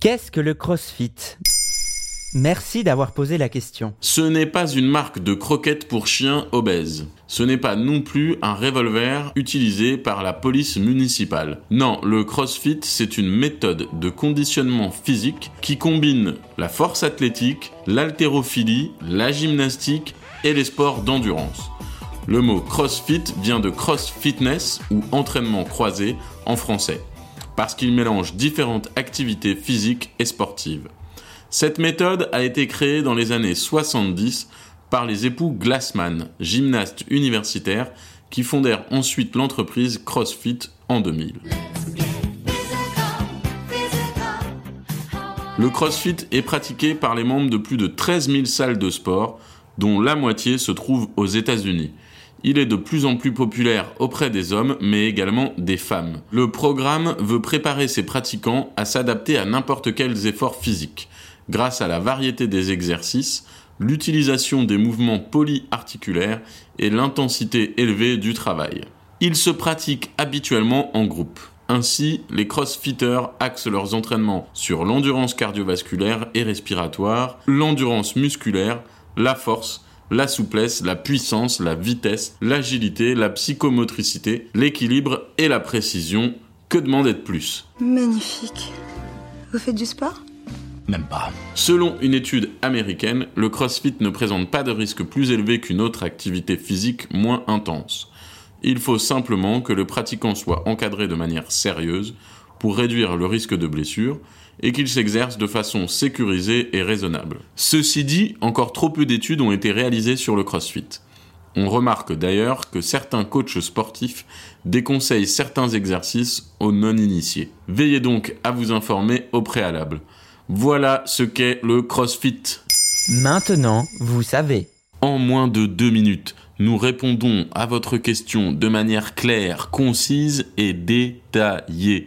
Qu'est-ce que le CrossFit? Merci d'avoir posé la question. Ce n'est pas une marque de croquettes pour chiens obèses. Ce n'est pas non plus un revolver utilisé par la police municipale. Non, le CrossFit, c'est une méthode de conditionnement physique qui combine la force athlétique, l'haltérophilie, la gymnastique et les sports d'endurance. Le mot CrossFit vient de cross fitness ou entraînement croisé en français, parce qu'il mélange différentes activités physiques et sportives. Cette méthode a été créée dans les années 70 par les époux Glassman, gymnastes universitaires, qui fondèrent ensuite l'entreprise CrossFit en 2000. Le CrossFit est pratiqué par les membres de plus de 13 000 salles de sport, dont la moitié se trouve aux États-Unis. Il est de plus en plus populaire auprès des hommes, mais également des femmes. Le programme veut préparer ses pratiquants à s'adapter à n'importe quels efforts physiques grâce à la variété des exercices, l'utilisation des mouvements polyarticulaires et l'intensité élevée du travail. Ils se pratiquent habituellement en groupe. Ainsi, les crossfitters axent leurs entraînements sur l'endurance cardiovasculaire et respiratoire, l'endurance musculaire, la force, la souplesse, la puissance, la vitesse, l'agilité, la psychomotricité, l'équilibre et la précision. Que demander de plus? Magnifique. Vous faites du sport? Même pas. Selon une étude américaine, le CrossFit ne présente pas de risque plus élevé qu'une autre activité physique moins intense. Il faut simplement que le pratiquant soit encadré de manière sérieuse pour réduire le risque de blessure et qu'il s'exerce de façon sécurisée et raisonnable. Ceci dit, encore trop peu d'études ont été réalisées sur le CrossFit. On remarque d'ailleurs que certains coachs sportifs déconseillent certains exercices aux non-initiés. Veillez donc à vous informer au préalable. Voilà ce qu'est le CrossFit. Maintenant, vous savez. En moins de deux minutes, nous répondons à votre question de manière claire, concise et détaillée.